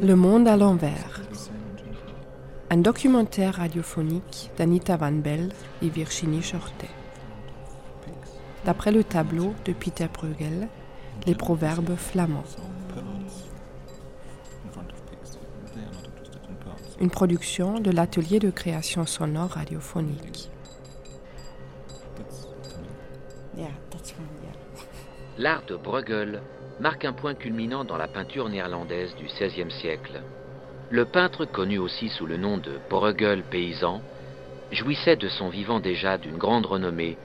Le monde à l'envers. Un documentaire radiophonique d'Anita Van Bell et Virginie Shortet. D'après le tableau de Peter Bruegel, les proverbes flamands. Une production de l'atelier de création sonore radiophonique. L'art de Bruegel marque un point culminant dans la peinture néerlandaise du XVIe siècle. Le peintre, connu aussi sous le nom de Bruegel paysan, jouissait de son vivant déjà d'une grande renommée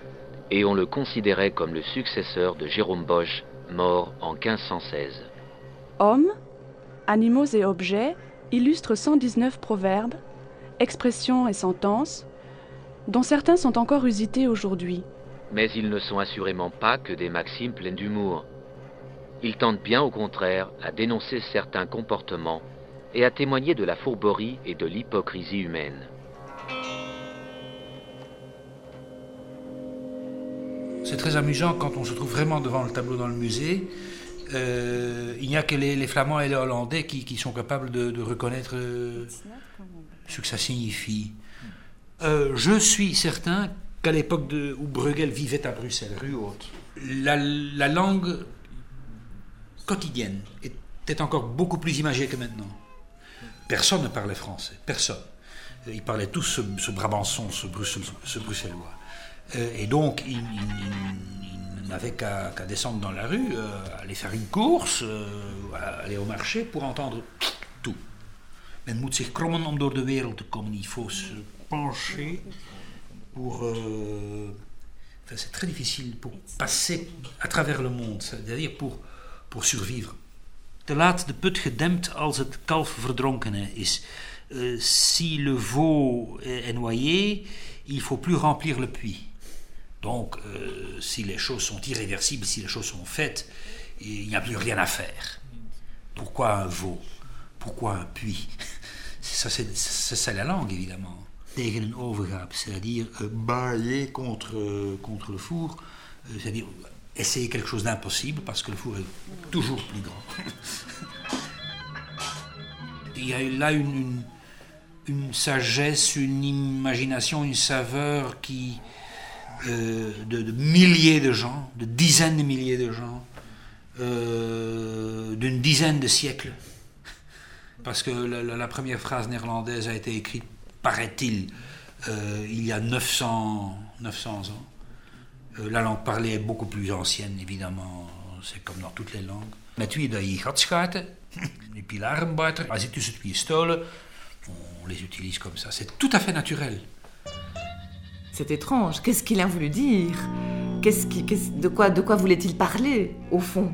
et on le considérait comme le successeur de Jérôme Bosch, mort en 1516. Hommes, animaux et objets illustrent 119 proverbes, expressions et sentences, dont certains sont encore usités aujourd'hui. Mais ils ne sont assurément pas que des maximes pleines d'humour. Ils tentent bien au contraire à dénoncer certains comportements et à témoigner de la fourberie et de l'hypocrisie humaine. C'est très amusant quand on se trouve vraiment devant le tableau dans le musée. Euh, il n'y a que les, Flamands et les Hollandais qui, sont capables de, reconnaître euh, ce que ça signifie. Euh, je suis certain qu'à l'époque où Bruegel vivait à Bruxelles, rue Haute, la, la langue quotidienne était encore beaucoup plus imagée que maintenant. Personne ne parlait français, personne. Ils parlaient tous ce, ce Brabançon, ce, Bruxellois. Euh, et donc, ils, n'avaient qu'à descendre dans la rue, euh, aller faire une course, euh, aller au marché pour entendre tout. Men moet zich krommen om door de wereld te. Il faut se pencher pour. Enfin, c'est très difficile pour passer à travers le monde, c'est-à-dire pour pour survivre. Te laat de put gedempt als het kalf verdronken is. Uh, si le veau est noyé, il faut plus remplir le puits. Donc, euh, si les choses sont irréversibles, si les choses sont faites, il n'y a plus rien à faire. Pourquoi un veau? Pourquoi un puits? Ça, c'est, la langue, évidemment. Tegen een overgaap, c'est-à-dire euh, bailler contre, euh, contre le four, euh, c'est-à-dire essayer quelque chose d'impossible parce que le four est toujours plus grand. Il y a là une, une, sagesse, une imagination, une saveur qui, euh, de, milliers de gens, de dizaines de milliers de gens, euh, d'une dizaine de siècles. Parce que la, première phrase néerlandaise a été écrite, paraît-il, euh, il y a 900, 900 ans. Euh, la langue parlée est beaucoup plus ancienne, évidemment. C'est comme dans toutes les langues. Met wie dat je gat schuiten, les pilarenbuiter, als tussen twee stolen, on les utilise comme ça. C'est tout à fait naturel. C'est étrange. Qu'est-ce qu'il a voulu dire? Qu'est-ce qui, de quoi, de quoi voulait-il parler, au fond?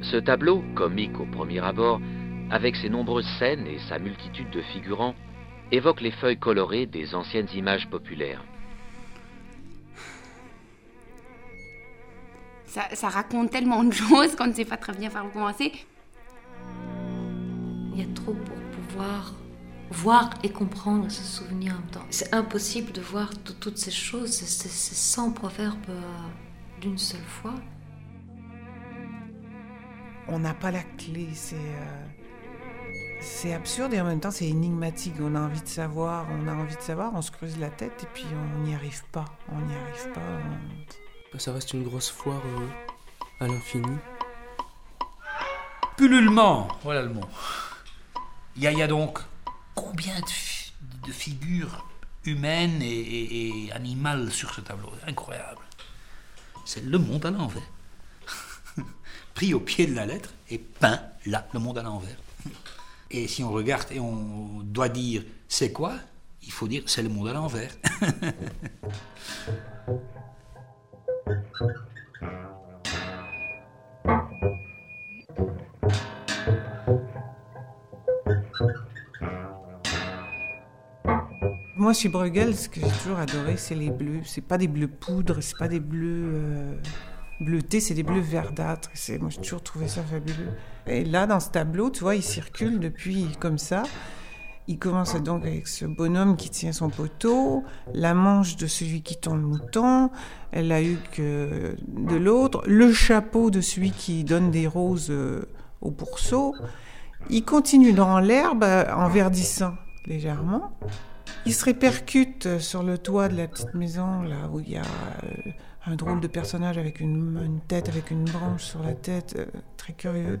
Ce tableau, comique au premier abord, avec ses nombreuses scènes et sa multitude de figurants, évoque les feuilles colorées des anciennes images populaires. ça, raconte tellement de choses qu'on ne sait pas très bien par où commencer. Il y a trop pour pouvoir voir et comprendre ce souvenir en même temps. C'est impossible de voir toutes ces choses, ces, 100 proverbes euh, d'une seule fois. On n'a pas la clé, c'est euh, c'est absurde et en même temps c'est énigmatique. On a envie de savoir, on a envie de savoir, on se creuse la tête et puis on n'y arrive pas. On n'y arrive pas. Ça reste une grosse foire euh, à l'infini. Pullulement, voilà le mot. Il y, a donc combien de, figures humaines et, animales sur ce tableau? Incroyable. C'est le monde à l'envers. Pris au pied de la lettre et peint là, le monde à l'envers. Et si on regarde et on doit dire c'est quoi, il faut dire c'est le monde à l'envers. Moi, chez Bruegel, ce que j'ai toujours adoré, c'est les bleus. C'est pas des bleus poudre, c'est pas des bleus euh, bleutés, c'est des bleus verdâtres. Moi, j'ai toujours trouvé ça fabuleux. Et là, dans ce tableau, tu vois, il circule depuis comme ça. Il commence donc avec ce bonhomme qui tient son poteau, la manche de celui qui tend le mouton, elle a eu que de l'autre, le chapeau de celui qui donne des roses euh, au pourceau. Il continue dans l'herbe euh, en verdissant légèrement. Il se répercute sur le toit de la petite maison, là où il y a euh, un drôle de personnage avec une, tête, avec une branche sur la tête, très curieux.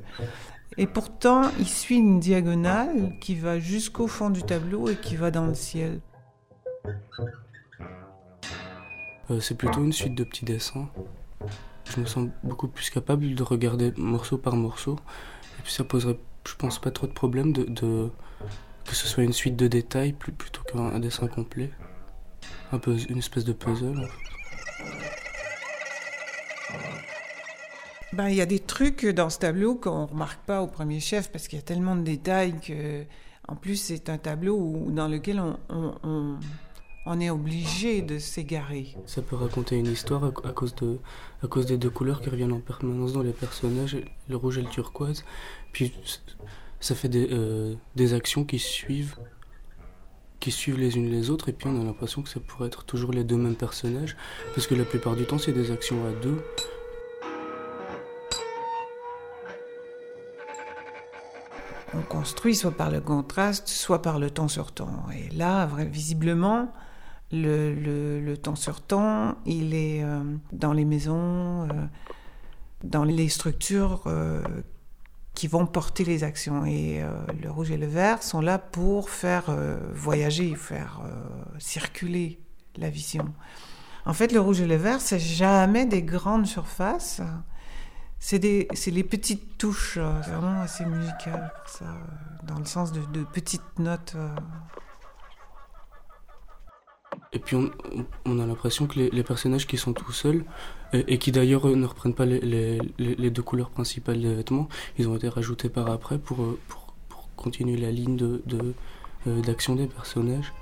Et pourtant, il suit une diagonale qui va jusqu'au fond du tableau et qui va dans le ciel. Euh, c'est plutôt une suite de petits dessins. Je me sens beaucoup plus capable de regarder morceau par morceau. Et puis ça poserait, je pense, pas trop de problème de, que ce soit une suite de détails plutôt qu'un dessin complet. Un peu une espèce de puzzle. Ben, il y a des trucs dans ce tableau qu'on ne remarque pas au premier chef parce qu'il y a tellement de détails que, en plus, c'est un tableau dans lequel on, on, est obligé de s'égarer. Ça peut raconter une histoire à, cause, de, à cause des deux couleurs qui reviennent en permanence dans les personnages, le rouge et le turquoise. Puis ça fait des, euh, des actions qui suivent qui suivent les unes les autres et puis on a l'impression que ça pourrait être toujours les deux mêmes personnages parce que la plupart du temps c'est des actions à deux on construit soit par le contraste, soit par le temps sur temps. Et là, visiblement, le, temps sur temps, il est euh, dans les maisons, euh, dans les structures qui vont porter les actions. Et le rouge et le vert sont là pour faire voyager, faire circuler la vision. En fait, le rouge et le vert, c'est jamais des grandes surfaces. C'est les petites touches, euh, vraiment assez musicales, euh, dans le sens de, petites notes. Euh. Et puis on, a l'impression que les, personnages qui sont tout seuls, et, qui d'ailleurs ne reprennent pas les, deux couleurs principales des vêtements, ils ont été rajoutés par après pour, pour, continuer la ligne d'action de, des personnages.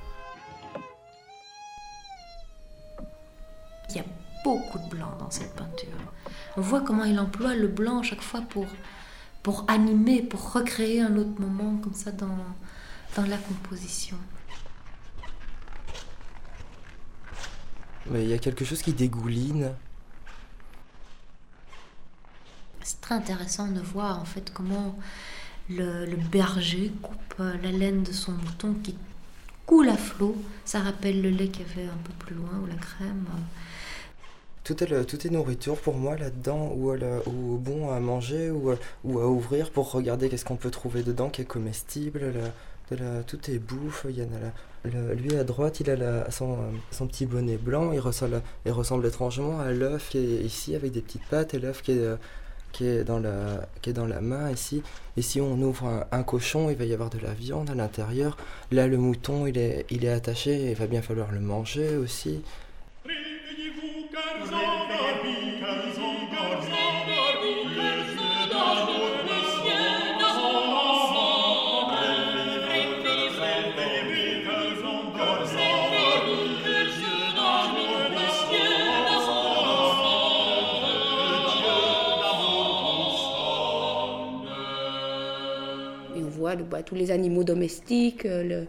Il y a beaucoup de blanc dans cette peinture. On voit comment il emploie le blanc chaque fois pour, pour animer, pour recréer un autre moment comme ça dans, dans la composition. Mais il y a quelque chose qui dégouline. C'est très intéressant de voir en fait comment le, berger coupe la laine de son mouton qui coule à flot. Ça rappelle le lait qu'il y avait un peu plus loin ou la crème tout est, tout est nourriture pour moi là-dedans, ou, ou, bon à manger, ou, ou à ouvrir pour regarder qu'est-ce qu'on peut trouver dedans qui est comestible. la, tout est bouffe. Il y a lui à droite, il a son, son, petit bonnet blanc. Il ressemble, il ressemble étrangement à l'œuf qui est ici avec des petites pattes et l'œuf qui est, qui, est dans la, qui est dans la main ici. Et si on ouvre un, cochon, il va y avoir de la viande à l'intérieur. Là, le mouton, il est, il est attaché. Il va bien falloir le manger aussi. Bah, tous les animaux domestiques, euh,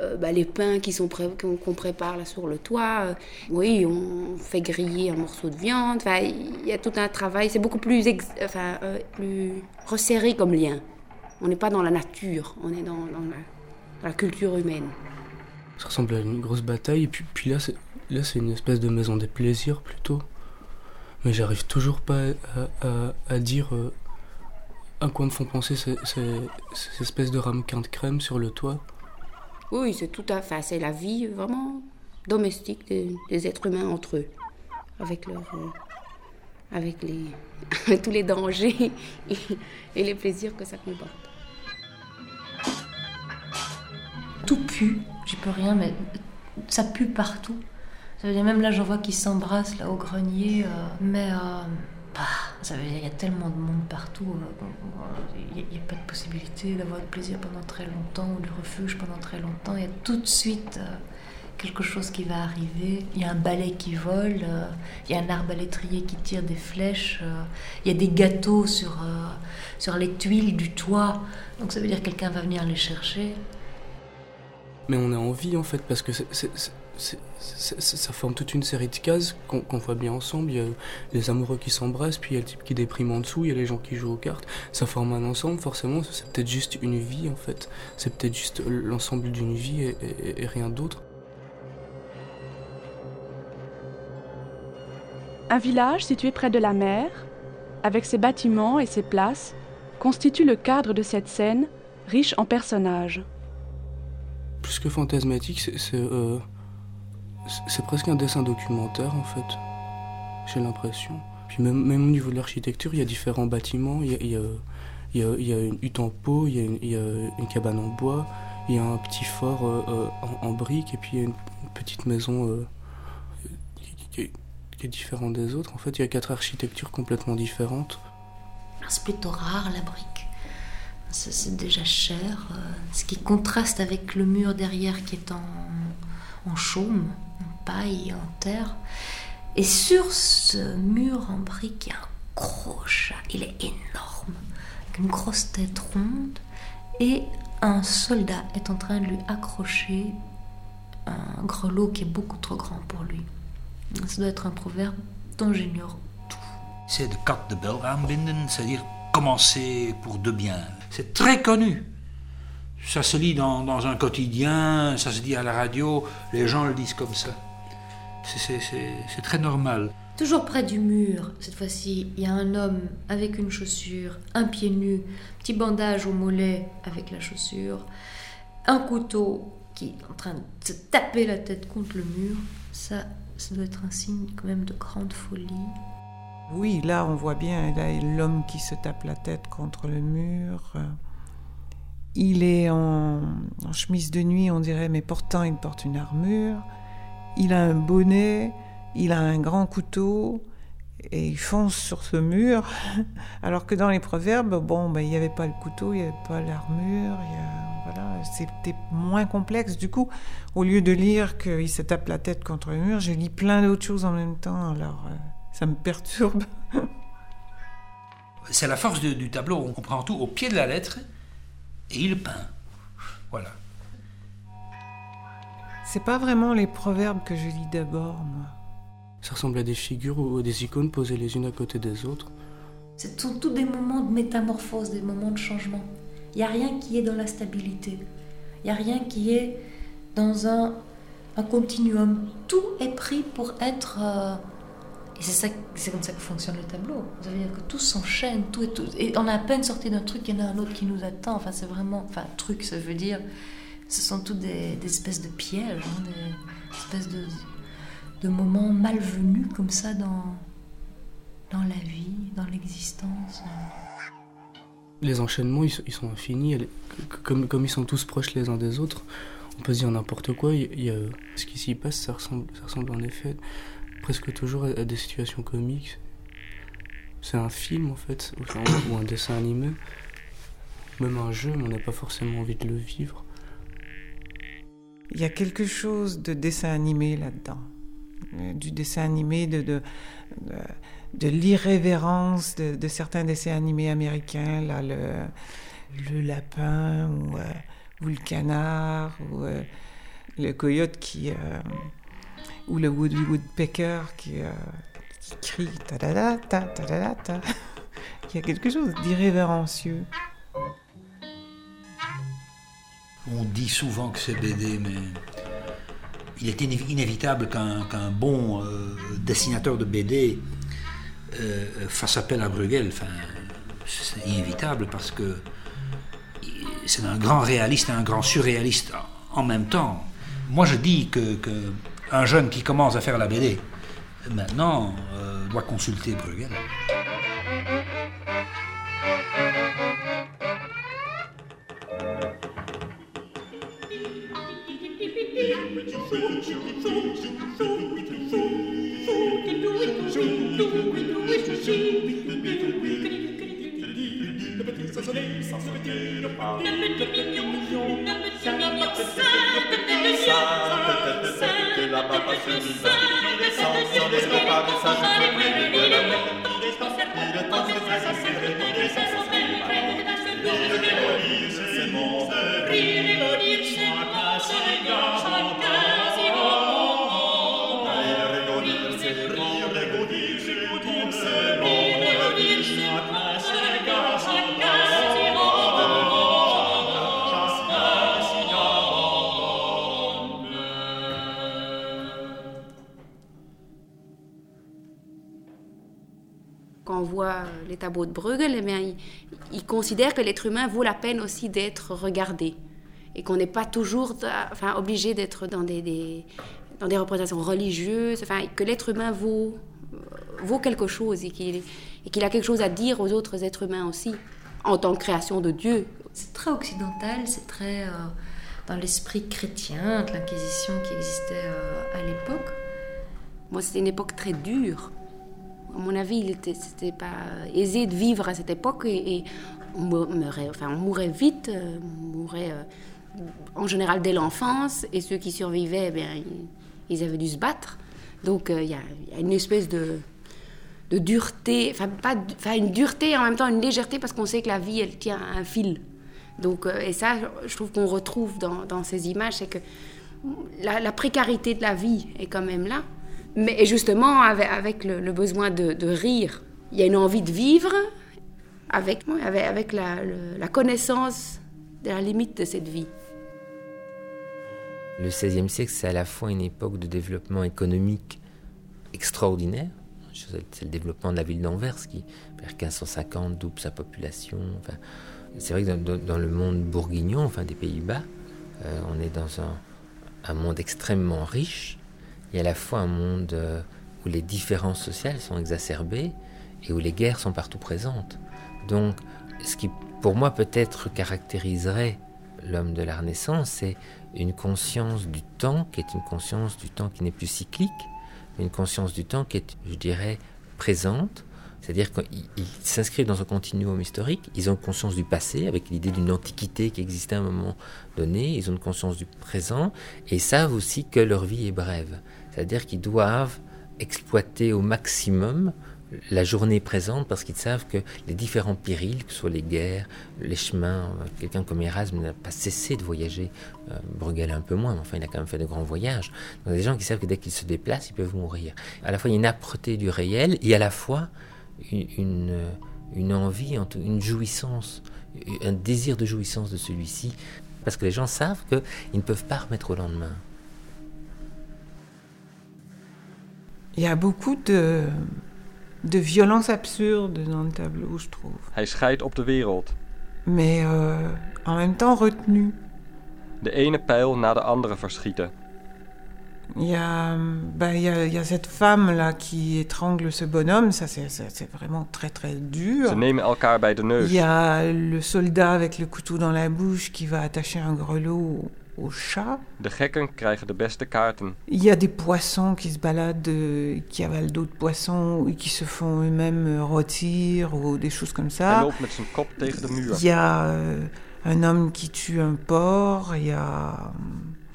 euh, bah, les pains qu'on prépare sur le toit. Euh, oui, on fait griller un morceau de viande. Il y a tout un travail. C'est beaucoup plus, resserré comme lien. On n'est pas dans la nature, on est dans, la, culture humaine. Ça ressemble à une grosse bataille. Et puis, là, c'est, une espèce de maison des plaisirs plutôt. Mais j'arrive toujours pas à dire à quoi me font penser ces, espèces de ramequins de crème sur le toit Oui, c'est tout à fait. C'est la vie vraiment domestique des, êtres humains entre eux, avec leur, euh, avec les, tous les dangers et, les plaisirs que ça comporte. Tout pue, j'y peux rien, mais ça pue partout. Ça veut dire même là, j'en vois qui s'embrassent là au grenier, euh, mais euh, dire il y a tellement de monde partout, euh, il n'y a, pas de possibilité d'avoir du plaisir pendant très longtemps ou du refuge pendant très longtemps. Il y a tout de suite euh, quelque chose qui va arriver. Il y a un balai qui vole, euh, il y a un arbalétrier qui tire des flèches, il y a des gâteaux sur, sur les tuiles du toit. Donc ça veut dire que quelqu'un va venir les chercher. Mais on a envie en fait, parce que ça forme toute une série de cases qu'on voit bien ensemble. Il y a les amoureux qui s'embrassent, puis il y a le type qui déprime en dessous, il y a les gens qui jouent aux cartes. Ça forme un ensemble, forcément, c'est peut-être juste une vie en fait. C'est peut-être juste l'ensemble d'une vie et rien d'autre. Un village situé près de la mer, avec ses bâtiments et ses places, constitue le cadre de cette scène, riche en personnages. Plus que fantasmatique, c'est euh, presque un dessin documentaire en fait, j'ai l'impression. Puis même, au niveau de l'architecture, il y a différents bâtiments, il y a, une hutte en peau, il y a une, cabane en bois, il y a un petit fort euh, euh, en, en, briques, et puis il y a une, petite maison qui, qui est différent des autres. En fait, il y a quatre architectures complètement différentes. C'est plutôt rare la brique. C'est déjà cher. Euh, ce qui contraste avec le mur derrière qui est en, en chaume, paille, en terre. Et sur ce mur en brique, il y a un gros chat. Il est énorme, avec une grosse tête ronde. Et un soldat est en train de lui accrocher un grelot qui est beaucoup trop grand pour lui. Ça doit être un proverbe dont j'ignore tout. C'est de kat de bel aanbinden, c'est-à-dire commencer pour de bien. C'est très connu. Ça se lit dans, dans, un quotidien, ça se dit à la radio, les gens le disent comme ça. C'est très normal. Toujours près du mur, cette fois-ci, il y a un homme avec une chaussure, un pied nu, petit bandage au mollet avec la chaussure, un couteau qui est en train de se taper la tête contre le mur. Ça, ça doit être un signe quand même de grande folie. Oui, là on voit bien l'homme qui se tape la tête contre le mur. Il est en, chemise de nuit, on dirait, mais pourtant il porte une armure. Il a un bonnet, il a un grand couteau et il fonce sur ce mur. Alors que dans les proverbes, bon, ben, il n'y avait pas le couteau, il n'y avait pas l'armure. Voilà, c'était moins complexe. Du coup, au lieu de lire qu'il se tape la tête contre le mur, je lis plein d'autres choses en même temps. Alors, euh, ça me perturbe. C'est la force du tableau. On comprend tout au pied de la lettre et il peint. Voilà. C'est pas vraiment les proverbes que je lis d'abord, moi. Ça ressemble à des figures ou des icônes posées les unes à côté des autres. Ce sont tous des moments de métamorphose, des moments de changement. Il n'y a rien qui est dans la stabilité. Il n'y a rien qui est dans un, un, continuum. Tout est pris pour être. Euh, et c'est, comme ça que fonctionne le tableau. Vous savez que tout s'enchaîne, tout et tout. Et on a à peine sorti d'un truc, il y en a un autre qui nous attend. Enfin, c'est vraiment. Enfin, truc, ça veut dire. Ce sont tous des, espèces de pièges, hein, des espèces de, moments malvenus comme ça dans, dans la vie, dans l'existence les enchaînements, ils, sont infinis. Comme, ils sont tous proches les uns des autres, on peut se dire n'importe quoi. Ce qui s'y passe, ça ressemble, ça ressemble en effet presque toujours à, des situations comiques. C'est un film en fait, ou, un dessin animé. Même un jeu, mais on n'a pas forcément envie de le vivre. Il y a quelque chose de dessin animé là-dedans. Euh, du dessin animé, de, l'irrévérence de, certains dessins animés américains, là, le, lapin ou, euh, le canard ou euh, le coyote qui, ou le woodpecker qui, crie ta da da ta ta da ta. Il y a quelque chose d'irrévérencieux. On dit souvent que c'est BD, mais il est inévitable qu'un bon dessinateur de BD euh, fasse appel à Bruegel, c'est inévitable parce que c'est un grand réaliste et un grand surréaliste en même temps. Moi, je dis que, un jeune qui commence à faire la BD maintenant euh, doit consulter Bruegel. Rire et redire ses pensées voit les tableaux de Bruegel, eh bien, il, il considère que l'être humain vaut la peine aussi d'être regardé et qu'on n'est pas toujours enfin, obligé d'être dans des, des, dans des représentations religieuses, enfin, que l'être humain vaut, vaut quelque chose et qu'il a quelque chose à dire aux autres êtres humains aussi, en tant que création de Dieu. C'est très occidental, c'est très euh, dans l'esprit chrétien de l'Inquisition qui existait euh, à l'époque. Moi, c'était une époque très dure. À mon avis, il n'était c'était pas aisé de vivre à cette époque et, on, mourait, enfin, on mourait vite, euh, on mourait en général dès l'enfance et ceux qui survivaient, eh bien, ils, avaient dû se battre. Donc il y, a une espèce de, dureté, enfin pas, une dureté et en même temps une légèreté parce qu'on sait que la vie elle tient un fil. Donc euh, et ça, je trouve qu'on retrouve dans, ces images, c'est que la, précarité de la vie est quand même là, mais justement avec, le, besoin de, rire, il y a une envie de vivre avec avec, avec la, connaissance de la limite de cette vie. Le XVIe siècle, c'est à la fois une époque de développement économique extraordinaire, c'est le développement de la ville d'Anvers qui, vers 1550, double sa population. C'est vrai que dans, le monde bourguignon, enfin des Pays-Bas, euh, on est dans un, monde extrêmement riche et à la fois un monde euh, où les différences sociales sont exacerbées et où les guerres sont partout présentes. Donc, ce qui, pour moi, peut-être caractériserait l'homme de la Renaissance, c'est une conscience du temps qui est une conscience du temps qui n'est plus cyclique, une conscience du temps qui est, je dirais, présente. C'est-à-dire qu'ils s'inscrivent dans un continuum historique, ils ont conscience du passé, avec l'idée d'une antiquité qui existait à un moment donné, ils ont une conscience du présent, et savent aussi que leur vie est brève. C'est-à-dire qu'ils doivent exploiter au maximum la journée présente parce qu'ils savent que les différents périls, que ce soit les guerres, les chemins, euh, quelqu'un comme Erasme n'a pas cessé de voyager, euh, Bruegel un peu moins, mais enfin il a quand même fait de grands voyages. Donc des gens qui savent que dès qu'ils se déplacent, ils peuvent mourir. À la fois il y a une âpreté du réel et à la fois une, une, envie, une jouissance, un désir de jouissance de celui-ci, parce que les gens savent qu'ils ne peuvent pas remettre au lendemain. Il y a beaucoup de de violence absurde dans le tableau, je trouve. Hij scheidt op de wereld. Mais euh, en même temps retenu. De ene pijl na de andere verschieten. Il y, a, bah, il, y a, il y a cette femme-là qui étrangle ce bonhomme, ça c'est vraiment très très dur. Ze nemen elkaar bij de neus. Il y a le soldat avec le couteau dans la bouche qui va attacher un grelot au chat. De gekken krijgen de beste kaarten. Il y a des poissons qui se baladent, euh, qui avalent d'autres poissons, et qui se font eux-mêmes euh, rôtir ou des choses comme ça. Il y a euh, un homme qui tue un porc. Il y a.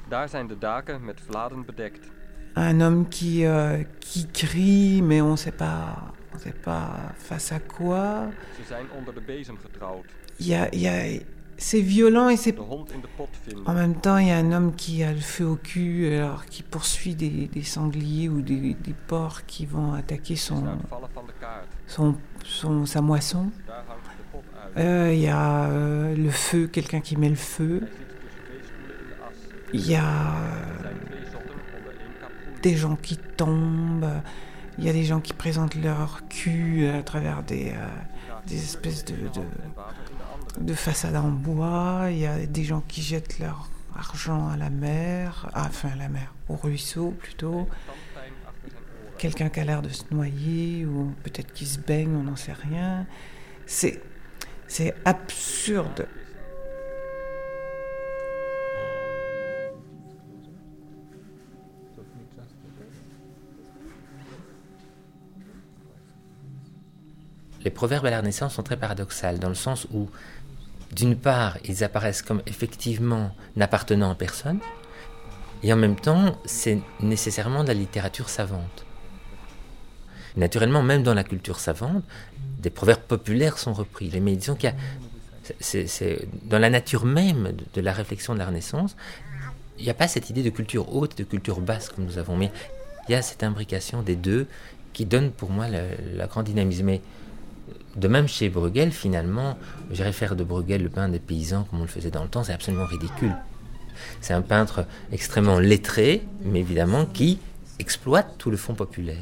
Daar zijn de daken met vladen bedekt. Un homme qui, euh, qui crie, mais on ne sait pas, on sait pas face à quoi. Ze zijn onder de bezem getrouwd. Il y a, il y a c'est violent et c'est. En même temps, il y a un homme qui a le feu au cul, alors qui poursuit des, des sangliers ou des, des, porcs qui vont attaquer son, son, son sa moisson. Euh, il y a euh, le feu, quelqu'un qui met le feu. Il y a euh, des gens qui tombent. Il y a des gens qui présentent leur cul à travers des, des espèces de, de de façade en bois, il y a des gens qui jettent leur argent à la mer, enfin à la mer, au ruisseau plutôt. Quelqu'un qui a l'air de se noyer ou peut-être qui se baigne, on n'en sait rien. C'est, c'est absurde. Les proverbes à la Renaissance sont très paradoxales dans le sens où d'une part, ils apparaissent comme effectivement n'appartenant à personne, et en même temps, c'est nécessairement de la littérature savante. Naturellement, même dans la culture savante, des proverbes populaires sont repris. Mais disons qu'il y a, c'est, dans la nature même de, la réflexion de la Renaissance, il n'y a pas cette idée de culture haute, de culture basse comme nous avons, mais il y a cette imbrication des deux qui donne pour moi la, la grande dynamisme de même chez Bruegel, finalement, j'irais faire de Bruegel le peintre des paysans comme on le faisait dans le temps, c'est absolument ridicule. C'est un peintre extrêmement lettré, mais évidemment qui exploite tout le fond populaire.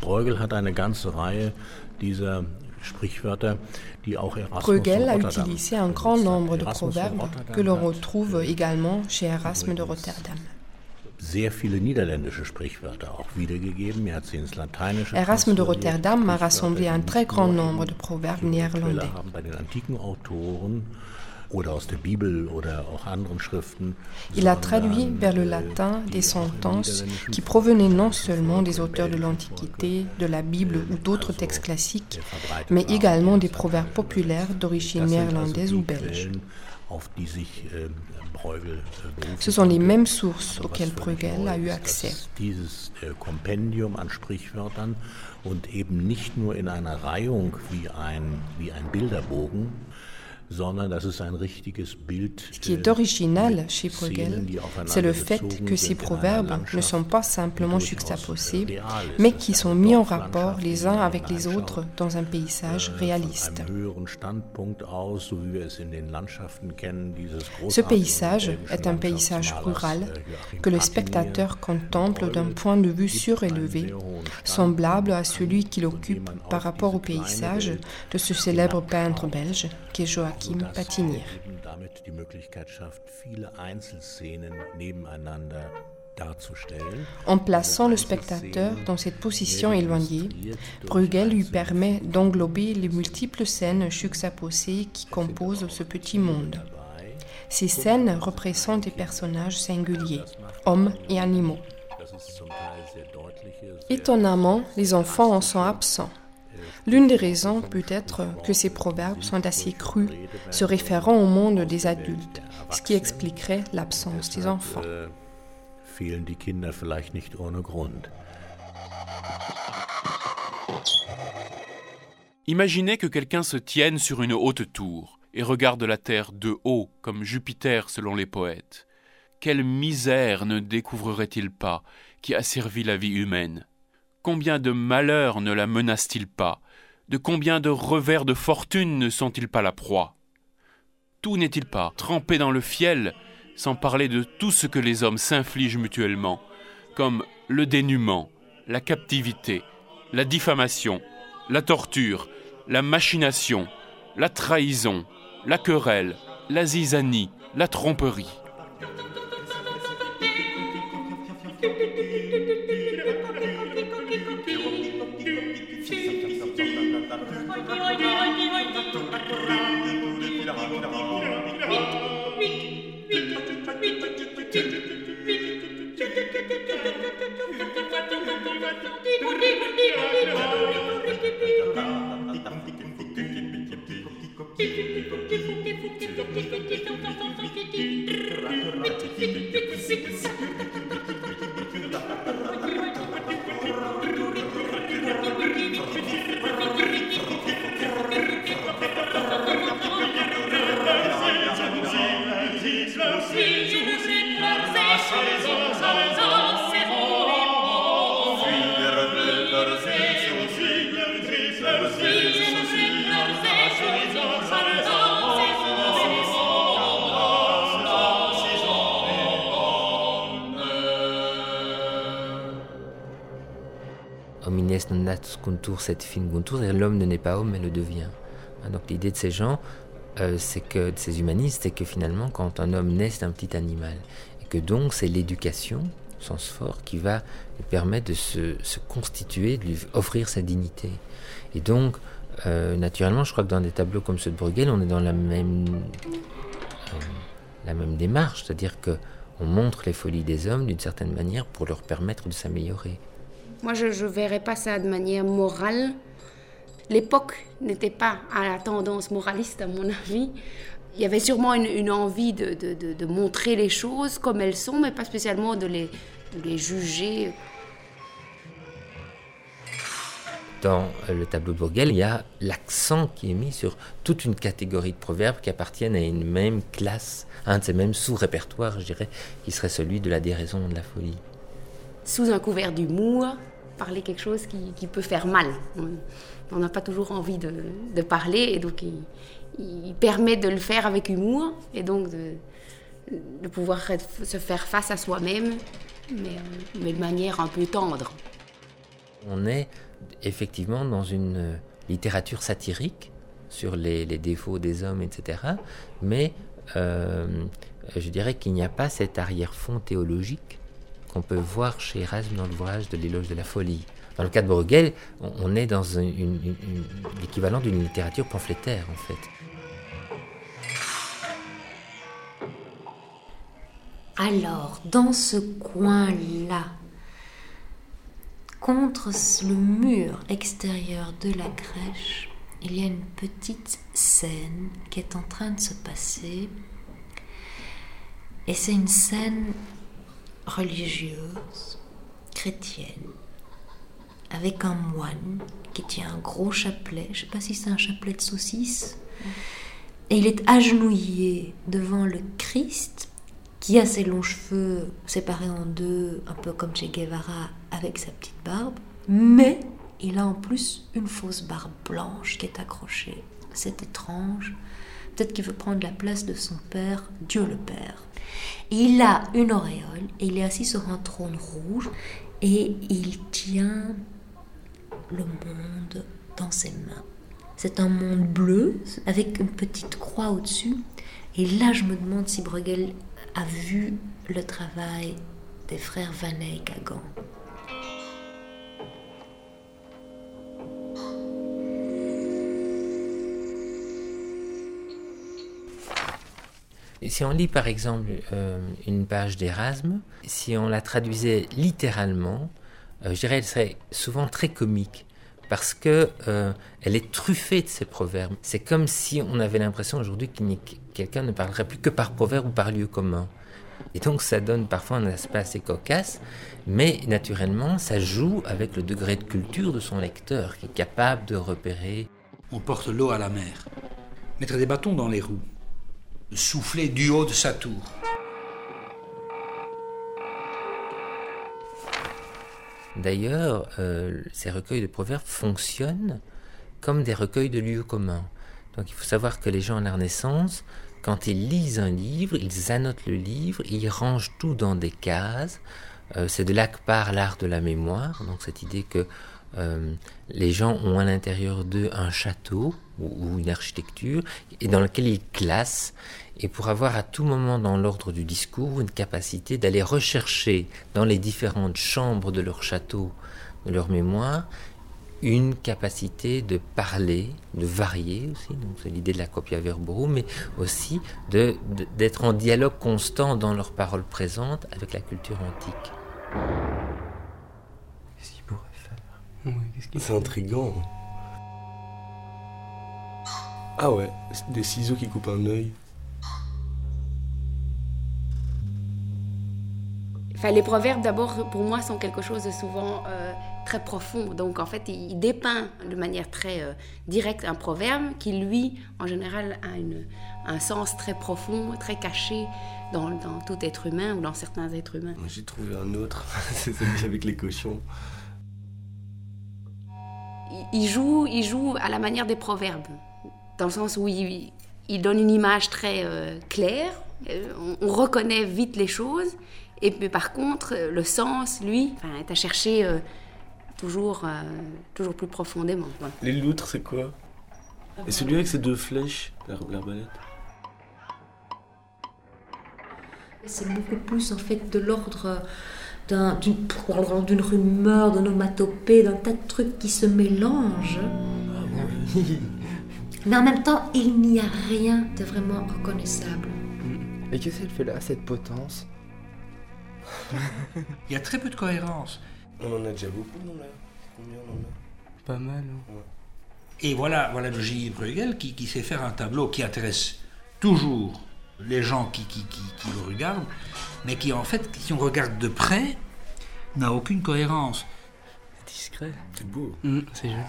Bruegel hat eine ganze Reihe dieser Sprichwörter, die auch Erasmus Bruegel a utilisé un grand nombre de proverbes Rotterdam que l'on hat, retrouve également chez Erasme de Rotterdam. sehr viele niederländische Sprichwörter auch wiedergegeben. Er hat sie ins Lateinische Erasme de. Rotterdam a rassemblé un très grand nombre de proverbes néerlandais. Haben bei den antiken Autoren Il a traduit vers le äh, latin des sentences qui provenaient non seulement des auteurs de l'Antiquité, de la Bible ou d'autres textes classiques, mais également des proverbes populaires d'origine néerlandaise ou belge. Sich äh, äh, Ce sont les mêmes sources auxquelles Bruegel a eu accès. Ce qui est original chez Bruegel, c'est le fait que ces proverbes ne sont pas simplement juxtaposés, äh, mais qui sont mis en rapport les uns avec les autres dans un paysage äh, réaliste. Ce paysage est un paysage rural äh, que le spectateur contemple d'un point de vue surélevé, semblable à celui qu'il occupe par rapport au paysage de ce célèbre peintre belge qu'est Joachim En plaçant le spectateur dans cette position éloignée, Bruegel lui permet d'englober les multiples scènes juxtaposées qui composent ce petit monde. Ces scènes représentent des personnages singuliers, hommes et animaux. Étonnamment, les enfants en sont absents. L'une des raisons peut être que ces proverbes sont assez crus, se référant au monde des adultes, ce qui expliquerait l'absence des enfants. äh. Imaginez que quelqu'un se tienne sur une haute tour et regarde la terre de haut, comme Jupiter selon les poètes. Quelle misère ne découvrerait-il pas qui a servi la vie humaine? Combien de malheurs ne la menacent-ils pas? De combien de revers de fortune ne sont-ils pas la proie? Tout n'est-il pas trempé dans le fiel, sans parler de tout ce que les hommes s'infligent mutuellement, comme le dénuement, la captivité, la diffamation, la torture, la machination, la trahison, la querelle, la zizanie, la tromperie? Sie, Sie, Sie, Sie, nat contour cette fine contour, c'est-à-dire l'homme ne naît pas homme mais le devient. Hein, Donc l'idée de ces gens, euh, c'est que de ces humanistes, c'est que finalement quand un homme naît, c'est un petit animal. Et que donc c'est l'éducation, sens fort, qui va lui permettre de se, se constituer, de lui offrir sa dignité. Et donc, euh, naturellement, je crois que dans des tableaux comme ceux de Bruegel, on est dans la même, euh, la même démarche, c'est-à-dire que on montre les folies des hommes d'une certaine manière pour leur permettre de s'améliorer. Moi, je ne verrais pas ça de manière morale. L'époque n'était pas à la tendance moraliste, à mon avis. Il y avait sûrement une, une envie de, de- de- de montrer les choses comme elles sont, mais pas spécialement de les, juger. Dans le tableau de Bruegel, il y a l'accent qui est mis sur toute une catégorie de proverbes qui appartiennent à une même classe, à un de ces mêmes sous-répertoires, je dirais, qui serait celui de la déraison de la folie. Sous un couvert d'humour, parler quelque chose qui, peut faire mal. On- n'a pas toujours envie de, parler, et donc il, permet de le faire avec humour, et donc de, pouvoir se faire face à soi-même, mais, de manière un peu tendre. On est effectivement dans une littérature satirique sur les, les défauts des hommes, etc. Mais euh, je dirais qu'il n'y a pas cet arrière-fond théologique qu'on peut voir chez Erasme dans l'ouvrage de l'éloge de la folie. Dans le cas de Bruegel, on, est dans l'équivalent d'une littérature pamphlétaire, en fait. Alors, dans ce coin-là, contre le mur extérieur de la crèche, il y a une petite scène qui est en train de se passer. Et c'est une scène religieuse, chrétienne, avec un moine qui tient un gros chapelet. Je ne sais pas si c'est un chapelet de saucisse. Et il est agenouillé devant le Christ qui a ses longs cheveux séparés en deux, un peu comme chez Guevara, avec sa petite barbe, mais il a en plus une fausse barbe blanche qui est accrochée. C'est étrange. Peut-être qu'il veut prendre la place de son père, Dieu le Père. Il a une auréole et il est assis sur un trône rouge et il tient le monde dans ses mains. C'est un monde bleu avec une petite croix au-dessus. Et là, je me demande si Bruegel a vu le travail des frères Van Eyck à Gand. Si on lit par exemple euh, une page d'Erasme, si on la traduisait littéralement, euh, je dirais elle serait souvent très comique parce que euh, elle est truffée de ces proverbes. C'est comme si on avait l'impression aujourd'hui n'y- quelqu'un ne parlerait plus que par proverbe ou par lieu commun. Et donc ça donne parfois un aspect assez cocasse, mais naturellement ça joue avec le degré de culture de son lecteur qui est capable de repérer. On porte l'eau à la mer. Mettre des bâtons dans les roues. Souffler du haut de sa tour. D'ailleurs, euh, ces recueils de proverbes fonctionnent comme des recueils de lieux communs. Donc il faut savoir que les gens à la Renaissance, quand ils lisent un livre, ils annotent le livre, ils rangent tout dans des cases. Euh, C'est de là que part l'art de la mémoire, donc cette idée que euh, les gens ont à l'intérieur d'eux un château ou, ou une architecture et dans lequel ils classent et pour avoir à tout moment dans l'ordre du discours une capacité d'aller rechercher dans les différentes chambres de leur château, de leur mémoire, une capacité de parler, de varier aussi, donc c'est l'idée de la copia verborum, mais aussi de- de- d'être en dialogue constant dans leurs paroles présentes avec la culture antique. Qu'est-ce qu'il pourrait faire? Ouais, qu'est-ce qu'il C'est intriguant. Ah ouais, des ciseaux qui coupent un œil. Enfin, les proverbes, d'abord, pour moi, sont quelque chose de souvent euh, très profond. Donc, en fait, il, il dépeint de manière très euh, directe un proverbe qui, lui, en général, a une- un sens très profond, très caché dans, dans tout être humain ou dans certains êtres humains. J'ai trouvé un autre, c'est celui avec les cochons. il- il joue, il joue à la manière des proverbes, dans le sens où il, il donne une image très euh, claire, euh, on, on reconnaît vite les choses, et puis par contre, euh, le sens, lui, enfin, est à chercher euh, toujours, euh, toujours plus profondément. Les loutres, c'est quoi? Et celui avec ses deux flèches, l'ar- l'arbalète? C'est beaucoup plus en fait de l'ordre d'un- d'une d'une rumeur, d'un onomatopée, d'un tas de trucs qui se mélangent. Mais en même temps, il n'y a rien de vraiment reconnaissable. Et qu'est-ce qu'elle fait là, cette potence Il y a très peu de cohérence. On en a déjà beaucoup, non là Combien on en a Pas mal. hein. Et voilà, voilà le génie Bruegel qui, qui sait faire un tableau qui intéresse toujours les gens qui, qui, qui, qui le regardent, mais qui en fait, si on regarde de près, n'a aucune cohérence. C'est discret. C'est beau. Mm, c'est joli.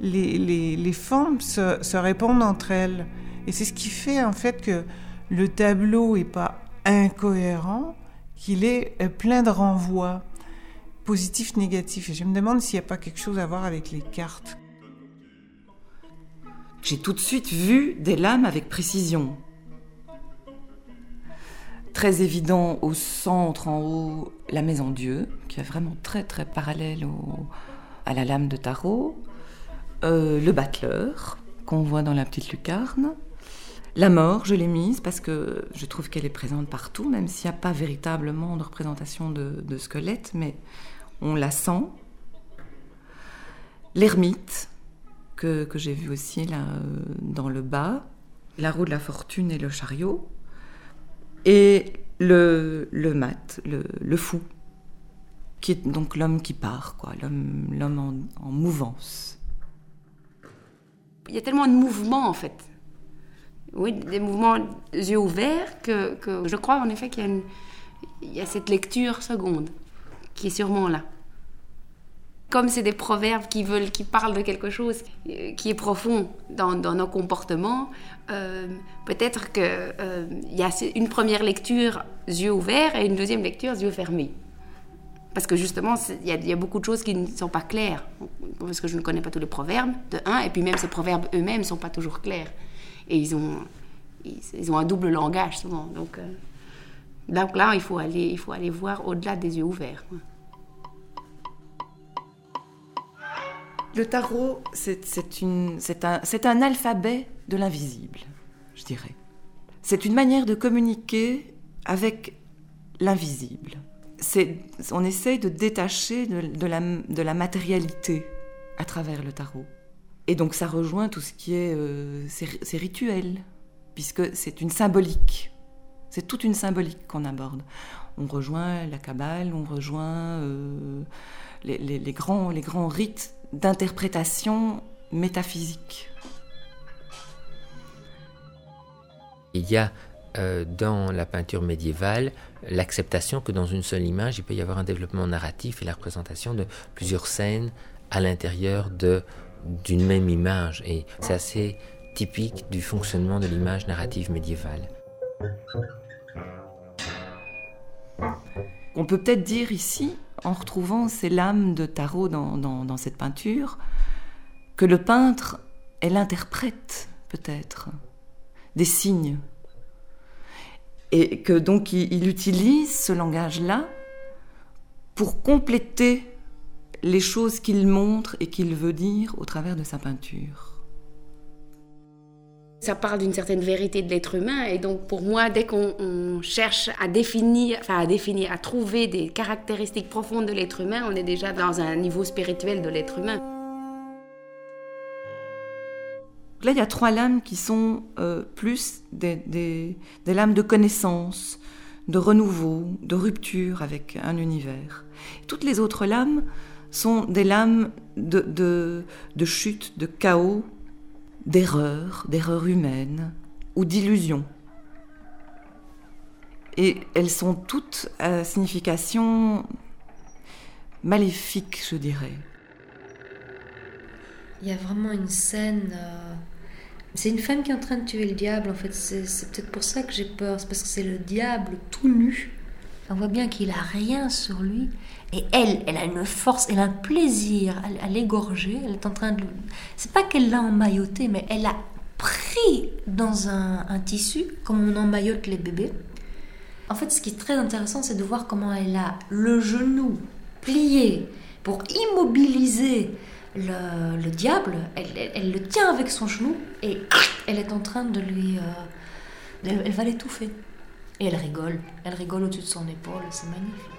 Les, formes se, se répondent entre elles. Et c'est ce qui fait en fait que le tableau n'est pas incohérent, qu'il est euh, plein de renvois, positifs, négatifs. Et je me demande s'il n'y a pas quelque chose à voir avec les cartes. J'ai tout de suite vu des lames avec précision. très évident au centre, en haut, la maison Dieu, qui est vraiment très très parallèle à la lame de tarot. Euh, le battleur, qu'on voit dans la petite lucarne. La mort, je l'ai mise parce que je trouve qu'elle est présente partout, même s'il n'y a pas véritablement de représentation de, squelette, mais on la sent. L'ermite, que, que j'ai vu aussi là euh, dans le bas, la roue de la fortune et le chariot, et le, le mat, le, fou, qui est donc l'homme qui part, quoi, l'homme, l'homme en mouvance. Il y a tellement de mouvements en fait. Oui, des mouvements yeux ouverts que, je crois en effet qu'il y, a cette lecture seconde qui est sûrement là. Comme c'est des proverbes qui veulent, qui parlent de quelque chose euh, qui est profond dans, nos comportements, euh, peut-être qu'il y a une première lecture yeux ouverts et une deuxième lecture yeux fermés. Parce que justement, il y, a- beaucoup de choses qui ne sont pas claires. Parce que je ne connais pas tous les proverbes, de un, et puis même ces proverbes eux-mêmes ne sont pas toujours clairs. Et ils ont, ils, ont un double langage souvent. Donc, euh, donc là, il faut aller, il faut aller voir au-delà des yeux ouverts. Le tarot, c'est un, un alphabet de l'invisible, je dirais. C'est une manière de communiquer avec l'invisible. On essaye de détacher de, la, matérialité à travers le tarot. Et donc ça rejoint tout ce qui est euh, rituels, puisque c'est une symbolique. C'est toute une symbolique qu'on aborde. On rejoint la Kabbale, on rejoint euh, les grands, les grands rites d'interprétation métaphysique. Il y a euh, dans la peinture médiévale l'acceptation que dans une seule image, il peut y avoir un développement narratif et la représentation de plusieurs scènes à l'intérieur d'une même image. Et c'est assez typique du fonctionnement de l'image narrative médiévale. On peut peut-être dire ici, en retrouvant ces lames de tarot dans cette peinture, que le peintre est l'interprète, peut-être, des signes. Et que donc il, il utilise ce langage-là pour compléter les choses qu'il montre et qu'il veut dire au travers de sa peinture. Ça parle d'une certaine vérité de l'être humain et donc pour moi, dès qu'on on cherche à définir, à définir, à trouver des caractéristiques profondes de l'être humain, on est déjà dans un niveau spirituel de l'être humain. Là, il y a trois lames qui sont euh, plus des, lames de connaissance, de renouveau, de rupture avec un univers. Toutes les autres lames sont des lames de chute, de chaos, d'erreur, d'erreur humaine ou d'illusion. Et elles sont toutes à signification maléfique, je dirais. Il y a vraiment une scène. euh, C'est une femme qui est en train de tuer le diable, en fait. C'est peut-être pour ça que j'ai peur. C'est parce que c'est le diable tout nu. On voit bien qu'il a rien sur lui. Et elle, elle a une force, elle a un plaisir à, l'égorger. Elle est en train de. C'est pas qu'elle l'a emmailloté, mais elle a pris dans un, un tissu, comme on emmaillote les bébés. En fait, ce qui est très intéressant, c'est de voir comment elle a le genou plié pour immobiliser le, le diable. Elle, le tient avec son genou et elle est en train de lui. euh, elle, va l'étouffer. Et elle rigole. Elle rigole au-dessus de son épaule. C'est magnifique.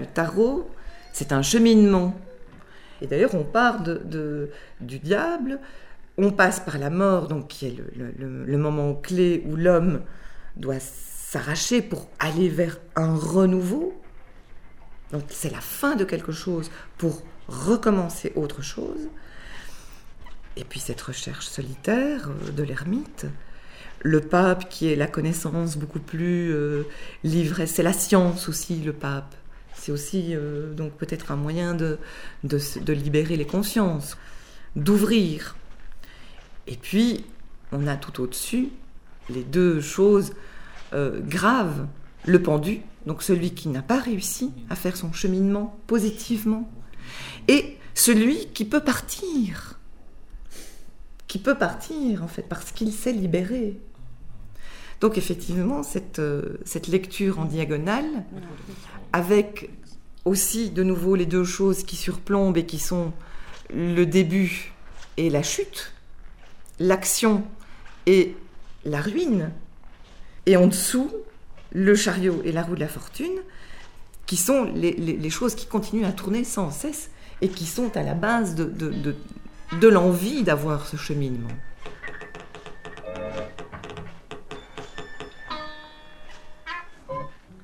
Le tarot, c'est un cheminement. Et d'ailleurs, on part de, du diable, on passe par la mort, donc qui est le moment clé où l'homme doit s'arracher pour aller vers un renouveau. Donc c'est la fin de quelque chose pour recommencer autre chose. Et puis cette recherche solitaire euh, de l'ermite, le pape qui est la connaissance beaucoup plus euh, livrée, c'est la science aussi le pape. C'est aussi euh, donc peut-être un moyen de, de, libérer les consciences, d'ouvrir. Et puis on a tout au-dessus les deux choses graves, le pendu, donc celui qui n'a pas réussi à faire son cheminement positivement, et celui qui peut partir, qui peut partir en fait parce qu'il s'est libéré. Donc effectivement, cette, euh, cette lecture en diagonale, avec aussi de nouveau les deux choses qui surplombent et qui sont le début et la chute, l'action et la ruine, et en dessous, le chariot et la roue de la fortune, qui sont les, choses qui continuent à tourner sans cesse et qui sont à la base de, l'envie d'avoir ce cheminement.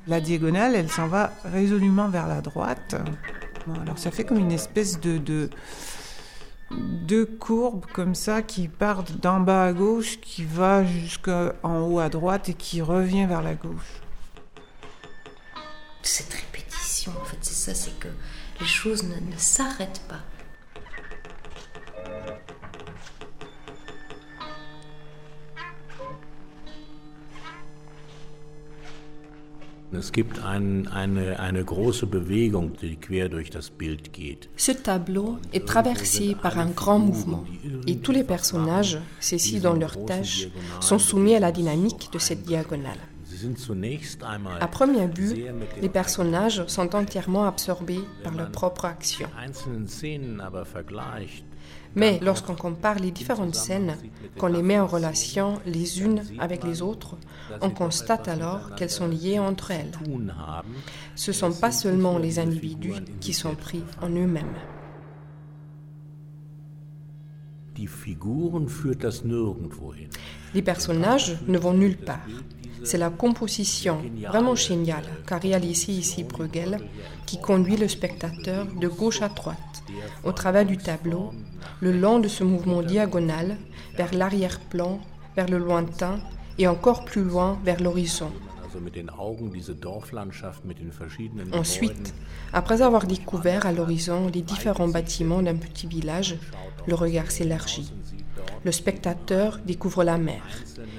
La diagonale, elle s'en va résolument vers la droite. Alors ça fait comme une espèce de deux courbes comme ça qui partent d'en bas à gauche, qui va jusqu'en haut à droite et qui revient vers la gauche. Cette répétition, en fait, c'est ça, c'est que les choses ne, ne s'arrêtent pas. Es gibt ein, eine, eine große Bewegung, die quer durch das Bild geht. Ce tableau est traversé par un grand mouvement et tous les personnages, saisis dans leurs tâches, sont soumis à la dynamique de cette diagonale. À première vue, les personnages sont entièrement absorbés par leur propre action. Mais lorsqu'on compare les différentes scènes, qu'on les met en relation les unes avec les autres, on constate alors qu'elles sont liées entre elles. Ce ne sont pas seulement les individus qui sont pris en eux-mêmes. Les personnages ne vont nulle part. C'est la composition vraiment géniale qu'a réalisée ici Bruegel qui conduit le spectateur de gauche à droite, au travers du tableau, le long de ce mouvement diagonal, vers l'arrière-plan, vers le lointain et encore plus loin vers l'horizon. Ensuite, après avoir découvert à l'horizon les différents bâtiments d'un petit village, le regard s'élargit. Le spectateur découvre la mer.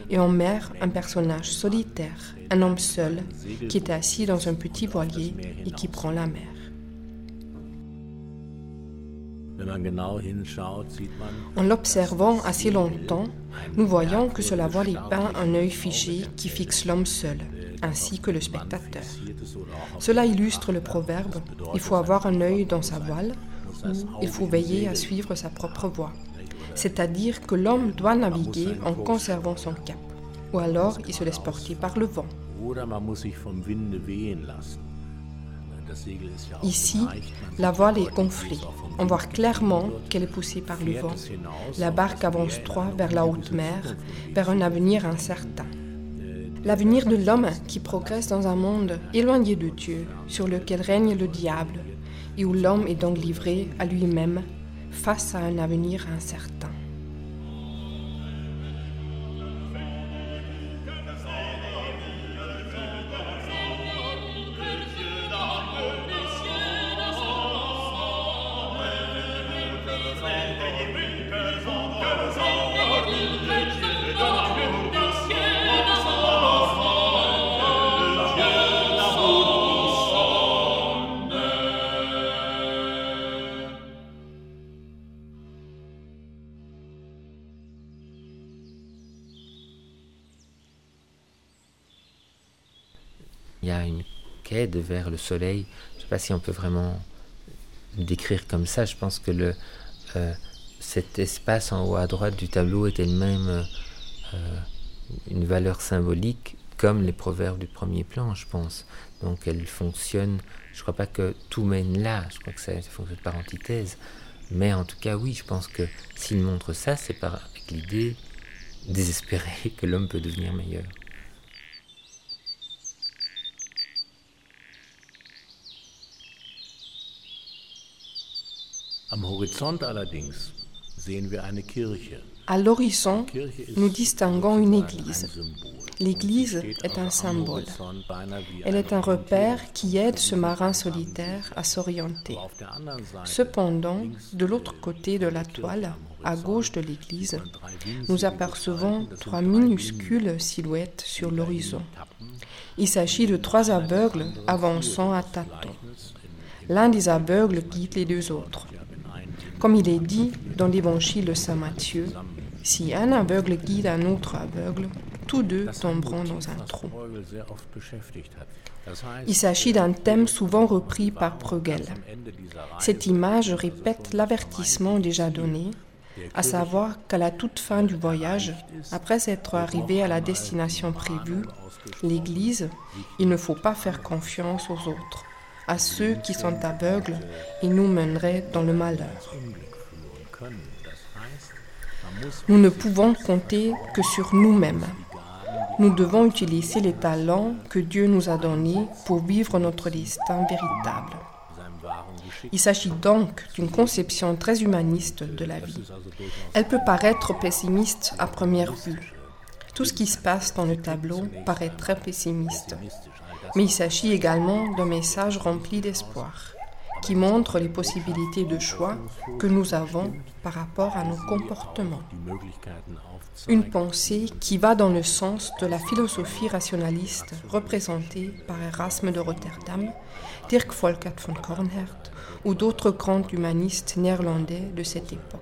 Et en mer, un personnage solitaire, un homme seul, qui est assis dans un petit voilier et qui prend la mer. En l'observant assez longtemps, nous voyons que sur la voile est peint un œil figé qui fixe l'homme seul, ainsi que le spectateur. Cela illustre le proverbe il faut avoir un œil dans sa voile ou il faut veiller à suivre sa propre voie. C'est-à-dire que l'homme doit naviguer en conservant son cap, ou alors il se laisse porter par le vent. Ici, la voile est gonflée. On voit clairement qu'elle est poussée par le vent. La barque avance droit vers la haute mer, vers un avenir incertain. L'avenir de l'homme qui progresse dans un monde éloigné de Dieu, sur lequel règne le diable, et où l'homme est donc livré à lui-même face à un avenir incertain. Quête vers le soleil. Je ne sais pas si on peut vraiment décrire comme ça. Je pense que le, euh, cet espace en haut à droite du tableau est elle-même euh, une valeur symbolique, comme les proverbes du premier plan, je pense. Donc elle fonctionne. Je ne crois pas que tout mène là. Je crois que ça fonctionne par antithèse. Mais en tout cas, oui, je pense que s'il montre ça, c'est par avec l'idée désespérée que l'homme peut devenir meilleur. Am Horizont allerdings sehen wir eine Kirche. À l'horizon, nous distinguons une église. L'église est un symbole. Elle est un repère qui aide ce marin solitaire à s'orienter. Cependant, de l'autre côté de la toile, à gauche de l'église, nous apercevons trois minuscules silhouettes sur l'horizon. Il s'agit de trois aveugles avançant à tâtons. L'un des aveugles guide les deux autres. Comme il est dit dans l'évangile de Saint Matthieu, si un aveugle guide un autre aveugle, tous deux tomberont dans un trou. Il s'agit d'un thème souvent repris par Bruegel. Cette image répète l'avertissement déjà donné, à savoir qu'à la toute fin du voyage, après être arrivé à la destination prévue, l'Église, il ne faut pas faire confiance aux autres, à ceux qui sont aveugles et nous mèneraient dans le malheur. Nous ne pouvons compter que sur nous-mêmes. Nous devons utiliser les talents que Dieu nous a donnés pour vivre notre destin véritable. Il s'agit donc d'une conception très humaniste de la vie. Elle peut paraître pessimiste à première vue. Tout ce qui se passe dans le tableau paraît très pessimiste. Mais il s'agit également d'un message rempli d'espoir, qui montre les possibilités de choix que nous avons par rapport à nos comportements. Une pensée qui va dans le sens de la philosophie rationaliste représentée par Erasme de Rotterdam, Dirk Volkert von Kornhert ou d'autres grands humanistes néerlandais de cette époque.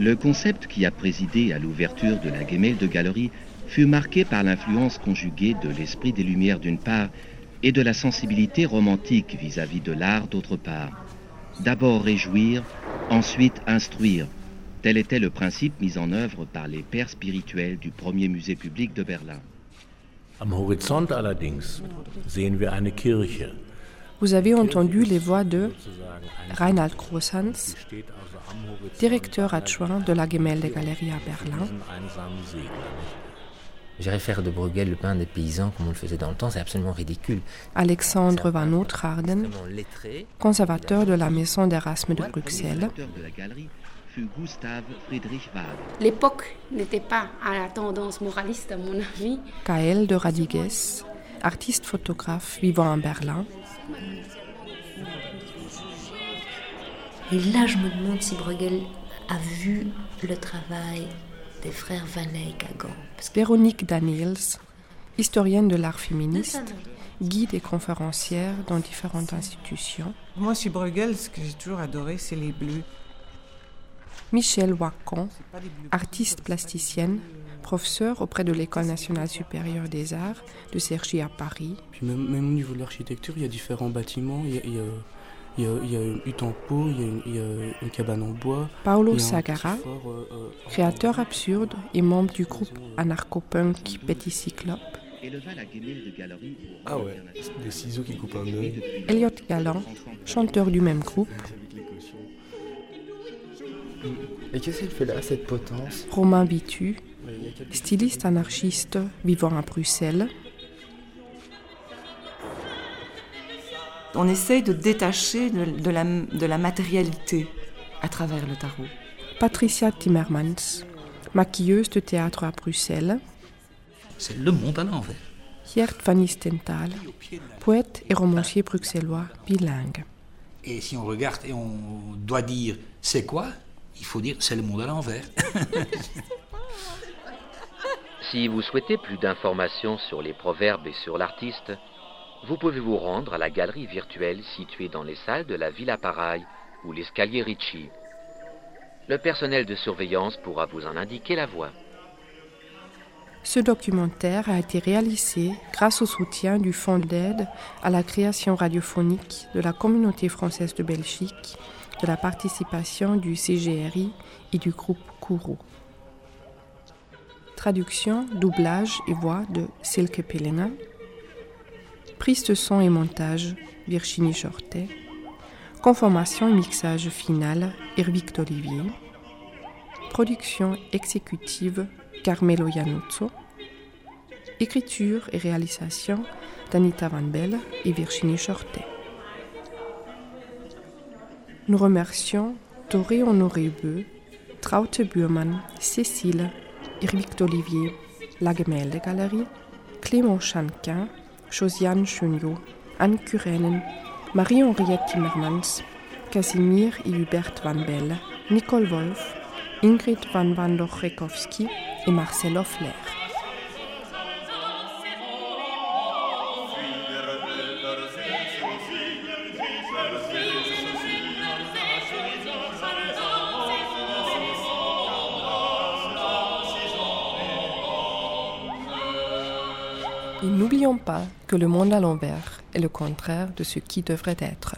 Le concept qui a présidé à l'ouverture de la de Galerie fut marqué par l'influence conjuguée de l'esprit des Lumières d'une part et de la sensibilité romantique vis-à-vis de l'art d'autre part. D'abord réjouir, ensuite instruire. Tel était le principe mis en œuvre par les pères spirituels du premier musée public de Berlin. Am Horizont allerdings sehen wir eine Kirche. Vous avez entendu les voix de Reinhard Großhans, directeur adjoint de la Gemälde Galerie à Berlin. J'irais faire de Bruegel le pain des paysans comme on le faisait dans le temps, c'est absolument ridicule. Alexandre Van Ootgarden, conservateur de la maison d'Erasme de Bruxelles. L'époque n'était pas à la tendance moraliste, à mon avis. Kael de Radigues, artiste photographe vivant à Berlin. Et là, je me demande si Bruegel a vu le travail des frères Van Eyck à Gand. Véronique Daniels, historienne de l'art féministe, guide et conférencière dans différentes institutions. Moi, chez Bruegel, ce que j'ai toujours adoré, c'est les bleus. Michel Wacon, artiste plasticienne, professeur auprès de l'École nationale supérieure des arts de Cergy à Paris. Puis même, au niveau de l'architecture, il y a différents bâtiments. Il y a, il y a, une hutte en peau, il y a, une, cabane en bois. Paolo Sagara, euh, euh, créateur absurde et membre du groupe anarcho-punk Petit Cyclope. Ah ouais, des ciseaux qui coupent un œil. Elliot Galland, chanteur du même groupe. Et qu'est-ce qu'elle fait là, cette potence? Romain Bitu, styliste anarchiste vivant à Bruxelles. On essaye de détacher de, la, de la matérialité à travers le tarot. Patricia Timmermans, maquilleuse de théâtre à Bruxelles. C'est le monde à l'envers. Gert van Istenthal, poète et romancier bruxellois bilingue. Et si on regarde et on doit dire c'est quoi, il faut dire c'est le monde à l'envers. si vous souhaitez plus d'informations sur les proverbes et sur l'artiste, vous pouvez vous rendre à la galerie virtuelle située dans les salles de la Villa Paraille ou l'escalier Ricci. Le personnel de surveillance pourra vous en indiquer la voie. Ce documentaire a été réalisé grâce au soutien du Fonds d'aide à la création radiophonique de la communauté française de Belgique, de la participation du CGRI et du groupe Kourou. Traduction, doublage et voix de Silke Pelena. Prise de son et montage, Virginie Chortet. Conformation et mixage final, Erwick d'Olivier. Production exécutive, Carmelo Iannuzzo. Écriture et réalisation, Danita Van Bell et Virginie Chortet. Nous remercions Toré Honoré Beu, Traute Bührmann, Cécile, Irvik d'Olivier, La Gemäldegalerie, Clément Chanquin, Josiane Cheniot, Anne Curenen, Marie-Henriette Timmermans, Casimir et Hubert Van Belle, Nicole Wolf, Ingrid Van Wandoch-Rekowski et Marcel Offler. N'oublions pas que le monde à l'envers est le contraire de ce qui devrait être.